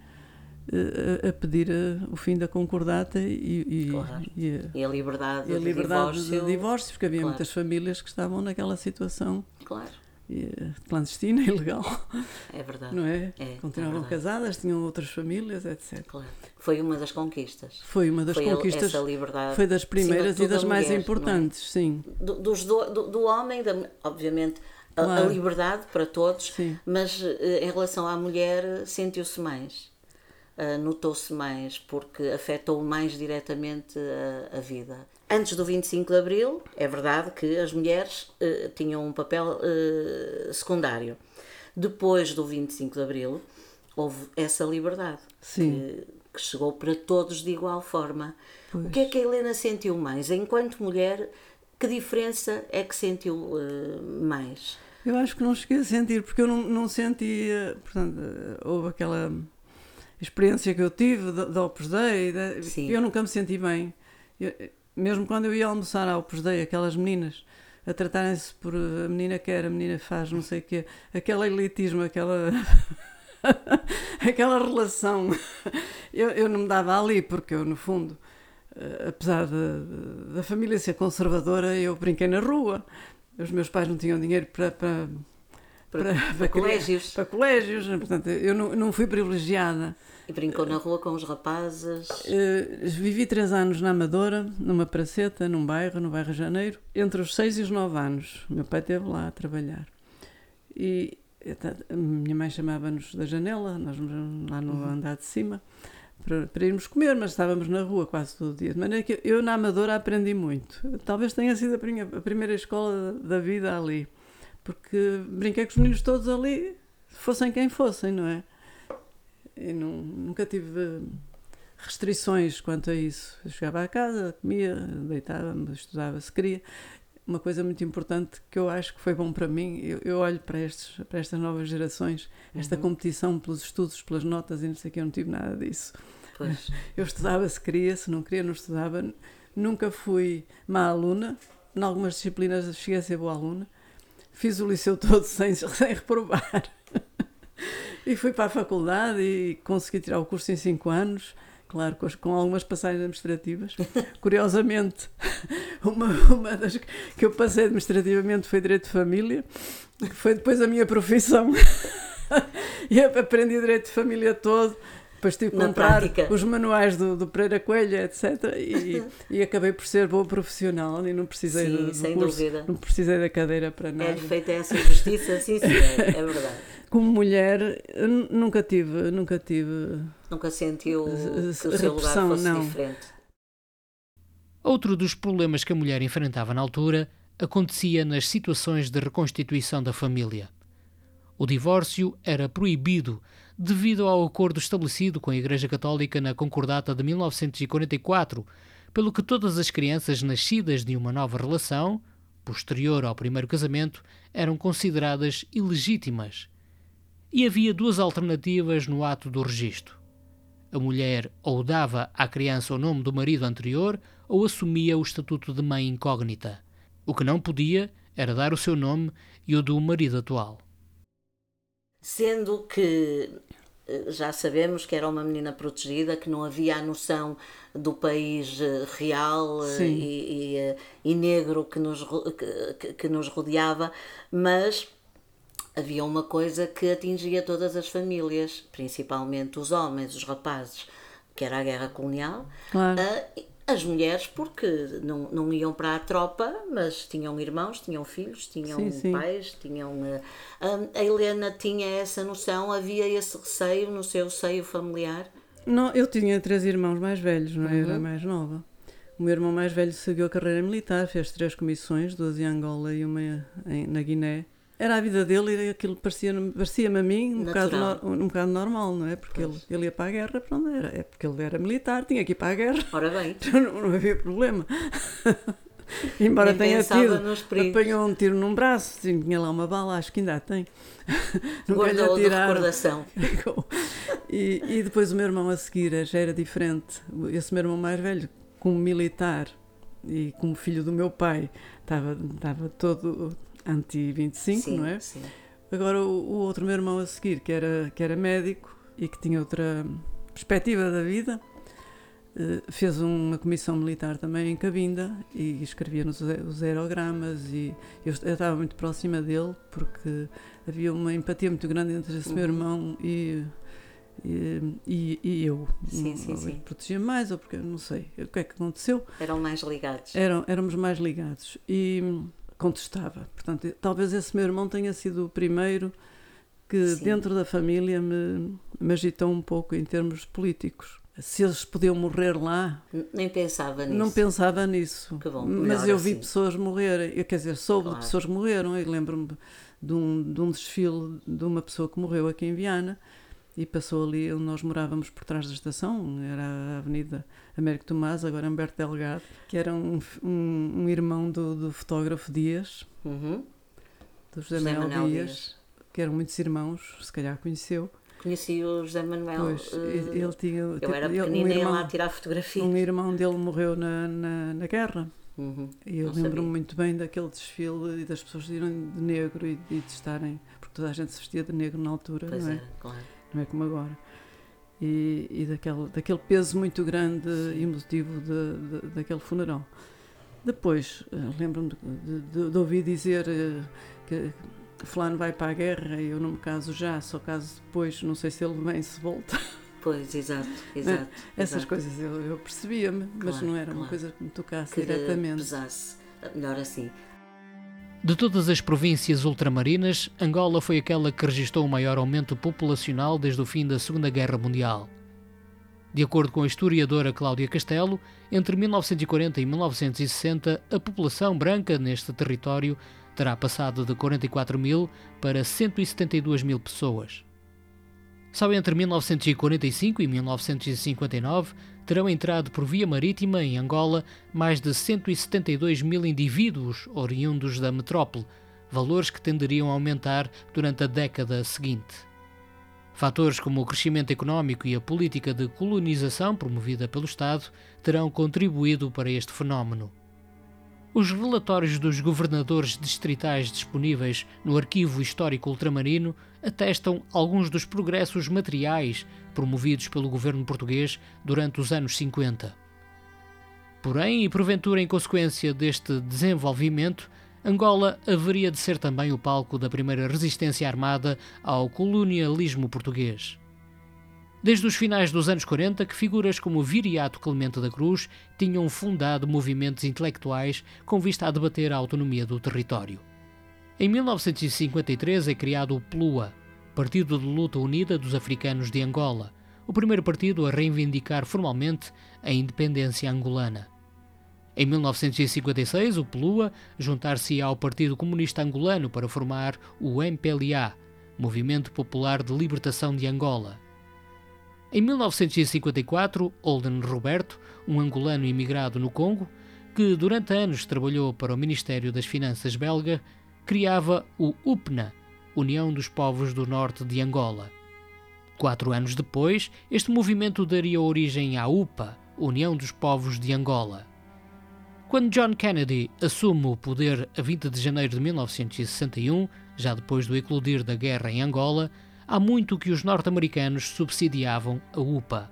a, a pedir eh, o fim da concordata e, e- Claro. e a, E a liberdade, e a de liberdade divórcio. de divórcio, porque havia Claro. muitas famílias que estavam naquela situação Claro, eh, clandestina, ilegal, é verdade. não é? É, Continuavam é casadas, tinham outras famílias, etc. Claro. Foi uma das conquistas. Foi uma das Foi conquistas, essa liberdade. foi das primeiras e das mais mulher, é? importantes, sim. Do, dos do, do, do homem, da, obviamente, a, liberdade para todos, Sim. mas eh, em relação à mulher, sentiu-se mais. Ah, Notou-se mais, porque afetou mais diretamente a, a vida. Antes do 25 de Abril, é verdade que as mulheres eh, tinham um papel eh, secundário. Depois do 25 de Abril, houve essa liberdade. Que, que chegou para todos de igual forma. Pois. O que é que a Helena sentiu mais? Enquanto mulher, que diferença é que sentiu eh, mais? Eu acho que não cheguei a sentir, porque eu não, não sentia, portanto, eh, houve aquela experiência que eu tive da da Opus Dei, Sim. eu nunca me senti bem. Eu- mesmo quando eu ia almoçar à Opus Dei, aquelas meninas a tratarem-se por a menina quer, a menina faz, não sei o quê, aquele elitismo, aquela. aquela relação, eu, eu não me dava ali, porque eu, no fundo, eh, apesar de- da família ser conservadora, eu brinquei na rua. Os meus pais não tinham dinheiro para, para, Para, para criar- colégios. para colégios, portanto, eu não, não fui privilegiada. E brincou na rua com os rapazes. Eh, vivi três anos na Amadora, numa praceta, num bairro, no bairro de Janeiro, entre os seis e os nove anos. O meu pai esteve lá a trabalhar. E então, a minha mãe chamava-nos da janela, nós lá no andar de cima, para, para irmos comer, mas estávamos na rua quase todo o dia. De maneira que eu na Amadora aprendi muito. Talvez tenha sido a, a primeira escola da vida ali, porque brinquei com os meninos todos ali, fossem quem fossem, não é? E não, nunca tive restrições quanto a isso. Eu chegava à casa, comia, deitava-me, estudava se queria. Uma coisa muito importante que eu acho que foi bom para mim, eu, eu olho para, estes, para estas novas gerações, esta competição pelos estudos, pelas notas e não sei que, eu não tive nada disso. Pois, Eu estudava se queria, se não queria, não estudava. Nunca fui má aluna. Em algumas disciplinas cheguei a ser boa aluna. Fiz o liceu todo sem, sem reprovar. E fui para a faculdade e consegui tirar o curso em 5 anos, claro, com, as- com algumas passagens administrativas. Curiosamente, uma, uma das que eu passei administrativamente foi Direito de Família, que foi depois a minha profissão. e aprendi Direito de Família todo. Depois tive que comprar prática. os manuais do, do Pereira Coelho, etc. E, e acabei por ser boa profissional e não precisei sim, do, curso, dúvida. não precisei da cadeira para nada. É feita essa justiça, sim, sim, é, é verdade. Como mulher, nunca tive, nunca tive. Nunca sentiu que o seu lugar fosse não. diferente. Outro dos problemas que a mulher enfrentava na altura acontecia nas situações de reconstituição da família. O divórcio era proibido devido ao acordo estabelecido com a Igreja Católica na Concordata de 1944, pelo que todas as crianças nascidas de uma nova relação, posterior ao primeiro casamento, eram consideradas ilegítimas. E havia duas alternativas no ato do registro. A mulher ou dava à criança o nome do marido anterior ou assumia o estatuto de mãe incógnita. O que não podia era dar o seu nome e o do marido atual. Sendo que eh, já sabemos que era uma menina protegida, que não havia a noção do país eh, real eh, e, e, e, negro que nos, que, que nos rodeava, mas havia uma coisa que atingia todas as famílias, principalmente os homens, os rapazes, que era a guerra colonial. Claro. Uh, as mulheres, porque não, não iam para a tropa, mas tinham irmãos, tinham filhos, tinham sim, sim. pais, tinham. Uh, a Helena tinha essa noção, havia esse receio no seu seio familiar? Não, eu tinha três irmãos mais velhos, não é? uhum. era mais nova. O meu irmão mais velho seguiu a carreira militar, fez três comissões, duas em Angola e uma em, na Guiné era a vida dele e aquilo parecia-me parecia a mim um bocado, um bocado normal, não é? Porque ele, ele ia para a guerra, pronto, era, é porque ele era militar, tinha que ir para a guerra. Ora bem. Não, não havia problema. Embora Nem tenha tido, apanhou um tiro num braço, tinha lá uma bala, acho que ainda tem. Guardou de recordação. e, e depois o meu irmão a seguir já era diferente. Esse meu irmão mais velho, como militar e como filho do meu pai, estava, estava todo anti-25, não é? Sim. Agora o, o, outro meu irmão a seguir, que era, que era médico e que tinha outra perspectiva da vida, uh, fez uma comissão militar também em Cabinda e escrevia nos os aerogramas e eu, eu, estava muito próxima dele porque havia uma empatia muito grande entre esse uhum. meu irmão e e, e, e, eu sim, sim, sim. protegia mais ou porque não sei o que é que aconteceu eram mais ligados eram éramos mais ligados e contestava. Portanto, talvez esse meu irmão tenha sido o primeiro que Sim. dentro da família me, me agitou um pouco em termos políticos. Se eles podiam morrer lá. Nem pensava nisso. Não pensava nisso. Bom, Mas eu vi assim. pessoas morrerem. Eu, quer dizer, soube claro. de pessoas que morreram. Eu lembro-me de um, de um desfile de uma pessoa que morreu aqui em Viana e passou ali onde nós morávamos por trás da estação, era a Avenida Américo Tomás, agora Humberto Delgado, que era um, um, um irmão do, do, fotógrafo Dias, uhum. do José, José Manuel, Dias, Dias, que eram muitos irmãos, se calhar conheceu. Conheci o José Manuel. Pois, uh, ele tinha. Eu era pequenina um e ia lá tirar fotografias. Um irmão dele morreu na, na, na guerra. Uhum, e eu lembro-me muito bem daquele desfile e das pessoas irem de negro e, e de estarem. Porque toda a gente se vestia de negro na altura, pois não é? Era, claro não é como agora. E, e daquele, daquele peso muito grande e emotivo de, de, daquele funeral. Depois, eh, lembro-me de, de, de, ouvir dizer eh, que fulano vai para a guerra e eu não me caso já, só caso depois, não sei se ele vem, se volta. Pois, exato, exato. Essas exato. coisas eu, eu percebia-me, claro, mas não era claro. uma coisa que me tocasse que diretamente. pesasse, melhor assim. De todas as províncias ultramarinas, Angola foi aquela que registrou o maior aumento populacional desde o fim da Segunda Guerra Mundial. De acordo com a historiadora Cláudia Castelo, entre 1940 e 1960, a população branca neste território terá passado de 44 mil para 172 mil pessoas. Só entre 1945 e 1959 terão entrado por via marítima em Angola mais de 172 mil indivíduos oriundos da metrópole, valores que tenderiam a aumentar durante a década seguinte. Fatores como o crescimento económico e a política de colonização promovida pelo Estado terão contribuído para este fenómeno. Os relatórios dos governadores distritais disponíveis no Arquivo Histórico Ultramarino atestam alguns dos progressos materiais promovidos pelo governo português durante os anos 50. Porém, e porventura em consequência deste desenvolvimento, Angola haveria de ser também o palco da primeira resistência armada ao colonialismo português. Desde os finais dos anos 40 que figuras como Viriato Clemente da Cruz tinham fundado movimentos intelectuais com vista a debater a autonomia do território. Em 1953 é criado o PLUA, Partido de Luta Unida dos Africanos de Angola, o primeiro partido a reivindicar formalmente a independência angolana. Em 1956, o PLUA juntar-se ao Partido Comunista Angolano para formar o MPLA, Movimento Popular de Libertação de Angola. Em 1954, Olden Roberto, um angolano imigrado no Congo, que durante anos trabalhou para o Ministério das Finanças belga, criava o UPNA, União dos Povos do Norte de Angola. Quatro anos depois, este movimento daria origem à UPA, União dos Povos de Angola. Quando John Kennedy assume o poder a 20 de janeiro de 1961, já depois do eclodir da guerra em Angola, há muito que os norte-americanos subsidiavam a UPA.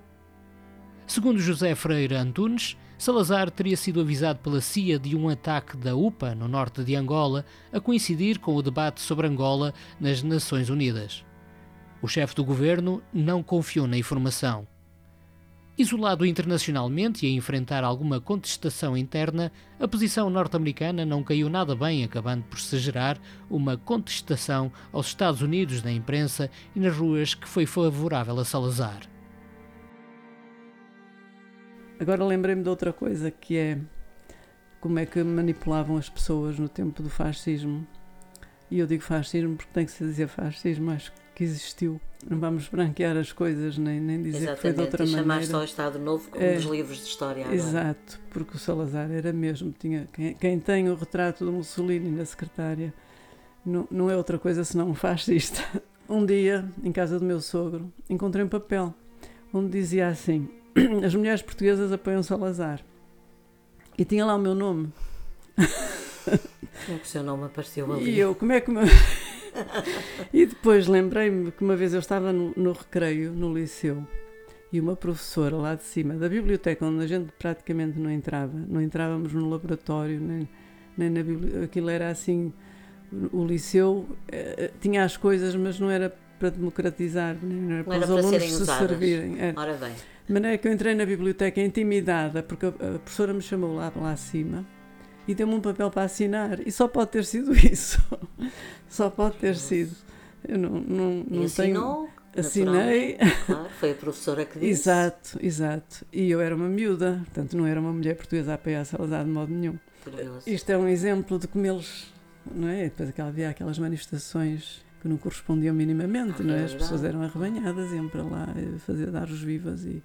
Segundo José Freire Antunes, Salazar teria sido avisado pela CIA de um ataque da UPA no norte de Angola, a coincidir com o debate sobre Angola nas Nações Unidas. O chefe do governo não confiou na informação. Isolado internacionalmente e a enfrentar alguma contestação interna, a posição norte-americana não caiu nada bem, acabando por se gerar uma contestação aos Estados Unidos na imprensa e nas ruas que foi favorável a Salazar. Agora lembrei-me de outra coisa que é como é que manipulavam as pessoas no tempo do fascismo. E eu digo fascismo porque tem que se dizer fascismo, acho que existiu. Não vamos branquear as coisas, nem, nem dizer Exatamente, que foi de outra e maneira. chamar só o Estado Novo como É, nos livros de história agora. Exato, porque o Salazar era mesmo. Tinha, quem, quem tem o retrato do Mussolini na secretária não, não é outra coisa senão um fascista. Um dia, em casa do meu sogro, encontrei um papel onde dizia assim: As mulheres portuguesas apoiam Salazar. E tinha lá o meu nome. Como é que o seu nome apareceu ali? E eu, como é que. o meu- e depois lembrei-me que uma vez eu estava no, no recreio, no liceu, e uma professora lá de cima da biblioteca, onde a gente praticamente não entrava, não entrávamos no laboratório, nem, nem na biblioteca, aquilo era assim. O liceu eh, eh, tinha as coisas, mas não era para democratizar, nem não era Não para era os para alunos se usadas. servirem. Era. Ora bem, De maneira que eu entrei na biblioteca intimidada, porque a, professora me chamou lá, lá acima e deu-me um papel para assinar. E só pode ter sido isso. só pode ter sido. Eu não, não, não assinou? tenho. Assinei. Claro, foi a professora que disse. Exato, exato. E eu era uma miúda, portanto não era uma mulher portuguesa a apoiar Salazar de modo nenhum. Curioso. Isto é um exemplo de como eles. Não é? Depois havia aquelas manifestações que não correspondiam minimamente, não é? As pessoas eram arrebanhadas, iam para lá eh, fazer dar os vivas e,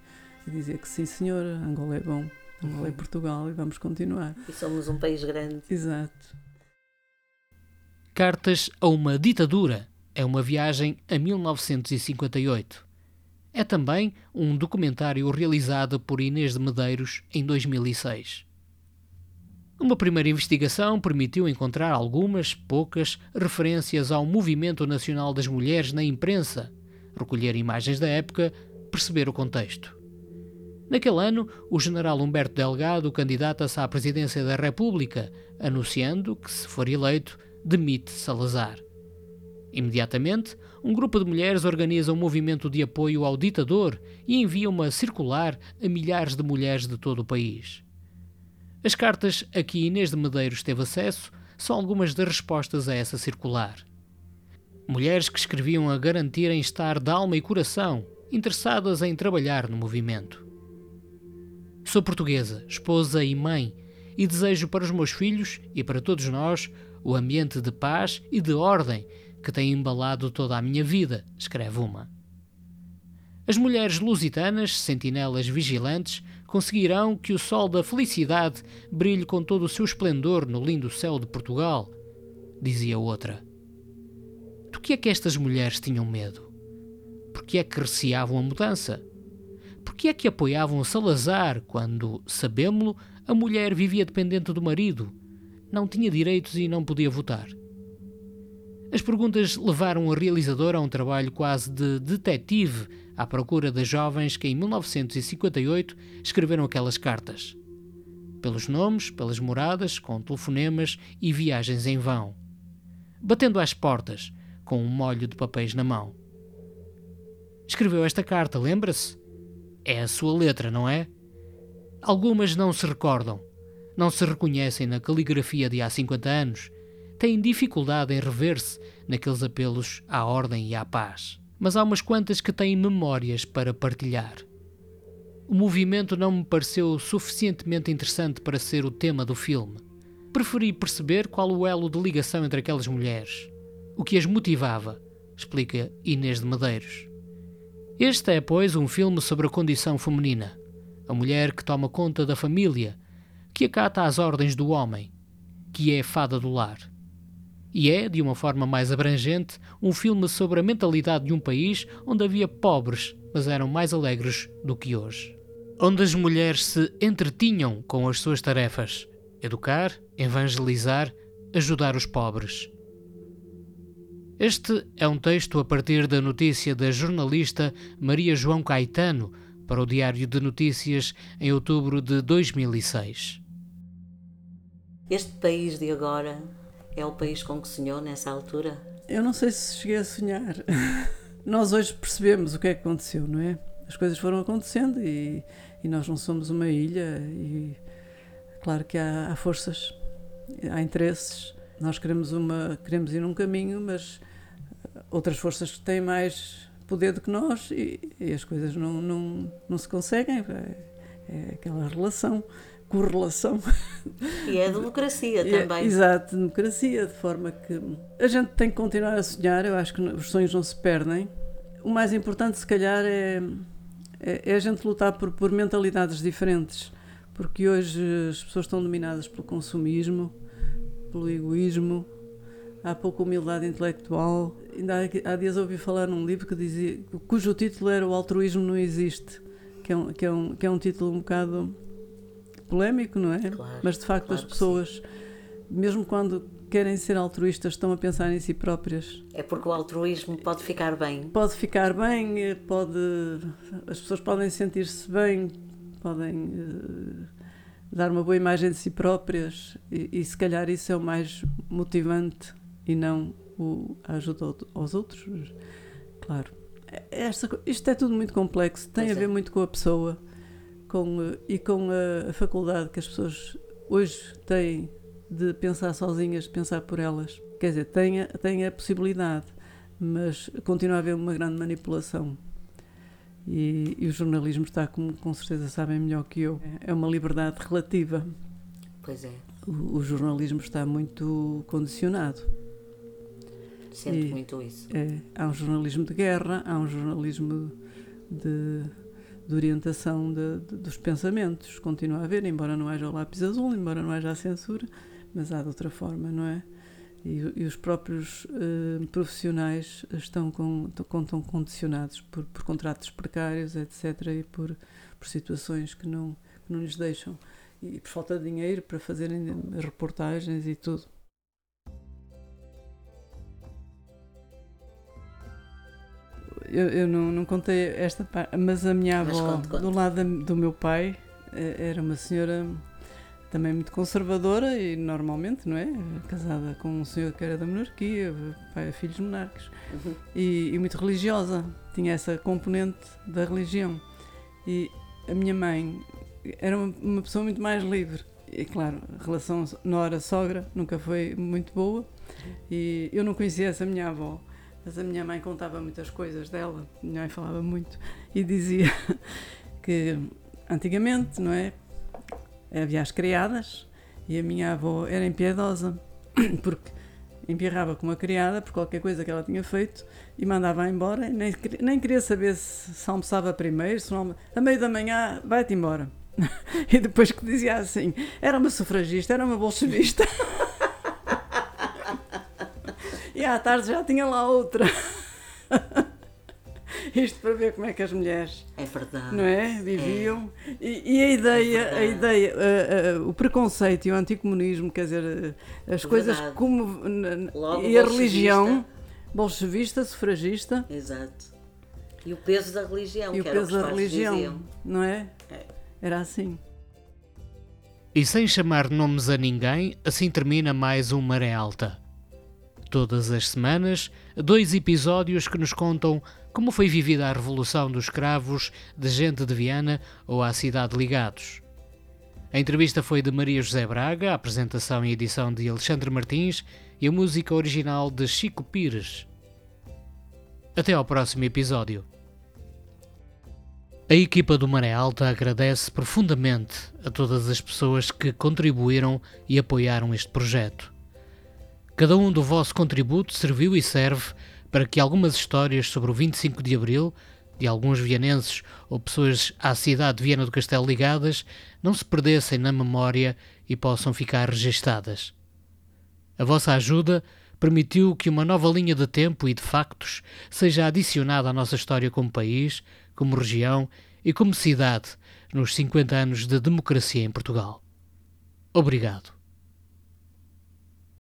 e dizer que sim, senhora, Angola é bom, Angola é Portugal e vamos continuar. E somos um país grande. Exato. Cartas a uma ditadura é uma viagem a 1958. É também um documentário realizado por Inês de Medeiros em 2006. Uma primeira investigação permitiu encontrar algumas, poucas, referências ao Movimento Nacional das Mulheres na imprensa, recolher imagens da época, perceber o contexto. Naquele ano, o general Humberto Delgado candidata-se à presidência da República, anunciando que, se for eleito, demite Salazar. Imediatamente, um grupo de mulheres organiza um movimento de apoio ao ditador e envia uma circular a milhares de mulheres de todo o país. As cartas a que Inês de Medeiros teve acesso são algumas das respostas a essa circular. Mulheres que escreviam a garantirem estar de alma e coração interessadas em trabalhar no movimento. Sou portuguesa, esposa e mãe, e desejo para os meus filhos e para todos nós o ambiente de paz e de ordem que tem embalado toda a minha vida, escreve uma. As mulheres lusitanas, sentinelas vigilantes, conseguirão que o sol da felicidade brilhe com todo o seu esplendor no lindo céu de Portugal, dizia outra. Do que é que estas mulheres tinham medo? Por que é que receavam a mudança? Por que é que apoiavam Salazar quando, sabemo-lo, a mulher vivia dependente do marido, não tinha direitos e não podia votar? As perguntas levaram a realizadora a um trabalho quase de detetive à procura das jovens que em 1958 escreveram aquelas cartas. Pelos nomes, pelas moradas, com telefonemas e viagens em vão. Batendo às portas, com um molho de papéis na mão. Escreveu esta carta, lembra-se? É a sua letra, não é? Algumas não se recordam, não se reconhecem na caligrafia de há 50 anos, têm dificuldade em rever-se naqueles apelos à ordem e à paz. Mas há umas quantas que têm memórias para partilhar. O movimento não me pareceu suficientemente interessante para ser o tema do filme. Preferi perceber qual o elo de ligação entre aquelas mulheres, o que as motivava, explica Inês de Medeiros. Este é, pois, um filme sobre a condição feminina, a mulher que toma conta da família, que acata as ordens do homem, que é fada do lar. E é, de uma forma mais abrangente, um filme sobre a mentalidade de um país onde havia pobres, mas eram mais alegres do que hoje. Onde as mulheres se entretinham com as suas tarefas: educar, evangelizar, ajudar os pobres. Este é um texto a partir da notícia da jornalista Maria João Caetano para o Diário de Notícias em outubro de 2006. Este país de agora é o país com que sonhou nessa altura? Eu não sei se cheguei a sonhar. nós hoje percebemos o que é que aconteceu, não é? As coisas foram acontecendo e, e nós não somos uma ilha e claro que há, há, forças, há interesses. Nós queremos uma queremos ir num caminho, mas outras forças que têm mais poder do que nós e, e as coisas não, não, não se conseguem. É, é aquela relação correlação. E é a democracia é, também. exato, democracia, de forma que a gente tem que continuar a sonhar, eu acho que os sonhos não se perdem. O mais importante, se calhar, é, é, é a gente lutar por, por mentalidades diferentes, porque hoje as pessoas estão dominadas pelo consumismo, pelo egoísmo, há pouca humildade intelectual. Ainda há, há dias ouvi falar num livro que dizia, cujo título era O Altruísmo Não Existe, que é um, que é um, que é um título um bocado polémico, não é? Claro, Mas de facto claro as pessoas, mesmo quando querem ser altruístas, estão a pensar em si próprias. É porque o altruísmo pode ficar bem. Pode ficar bem, pode as pessoas podem sentir-se bem, podem uh, dar uma boa imagem de si próprias e, e, se calhar isso é o mais motivante e não o, a ajuda aos outros. Claro. É, esta, isto é tudo muito complexo, tem pois a ver é. muito com a pessoa com, eh, e com a, faculdade que as pessoas hoje têm de pensar sozinhas, pensar por elas. Quer dizer, tem a, tem a possibilidade, mas continua a haver uma grande manipulação. E, e o jornalismo está, como com certeza sabem melhor que eu, é uma liberdade relativa. Pois é. O, o jornalismo está muito condicionado. Sinto e, muito isso. É, há um jornalismo de guerra, há um jornalismo de de orientação de, de, dos pensamentos. Continua a haver, embora não haja o lápis azul, embora não haja a censura, mas há de outra forma, não é? E, e os próprios uh, profissionais estão, com, estão condicionados por, por, contratos precários, etc., e por, por situações que não, que não lhes deixam. E por falta de dinheiro para fazerem reportagens e tudo. Eu, eu não, não, contei esta parte, mas a minha avó, conte, conte. do lado do meu pai, eh, era uma senhora também muito conservadora e normalmente, não é? Casada com um senhor que era da monarquia, pai a filhos monarcas, uhum. e, e, muito religiosa, tinha essa componente da religião. E a minha mãe era uma, uma pessoa muito mais livre. E claro, a relação nora-sogra nunca foi muito boa, e eu não conhecia essa minha avó. Mas a minha mãe contava muitas coisas dela, minha mãe falava muito e dizia que antigamente, não é? Havia as criadas e a minha avó era impiedosa, porque empirrava com uma criada por qualquer coisa que ela tinha feito e mandava embora, nem, nem queria saber se, se almoçava primeiro, se não, a meio da manhã vai-te embora. e depois que dizia assim, era uma sufragista, era uma bolchevista. À tarde já tinha lá outra. Isto para ver como é que as mulheres é verdade, não é? viviam é. E, e, a ideia, é a ideia uh, uh, o preconceito e o anticomunismo, quer dizer, as é coisas verdade. como Logo e a religião bolchevista, sufragista. Exato. E o peso da religião, e o peso da religião, diziam. não é? é? Era assim. E sem chamar nomes a ninguém, assim termina mais um Maré Alta. Todas as semanas, dois episódios que nos contam como foi vivida a Revolução dos Escravos de Gente de Viana ou à Cidade Ligados. A entrevista foi de Maria José Braga, a apresentação e edição de Alexandre Martins e a música original de Chico Pires. Até ao próximo episódio. A equipa do Maré Alta agradece profundamente a todas as pessoas que contribuíram e apoiaram este projeto. Cada um do vosso contributo serviu e serve para que algumas histórias sobre o 25 de Abril, de alguns vianenses ou pessoas à cidade de Viana do Castelo ligadas, não se perdessem na memória e possam ficar registadas. A vossa ajuda permitiu que uma nova linha de tempo e de factos seja adicionada à nossa história como país, como região e como cidade nos 50 anos de democracia em Portugal. Obrigado.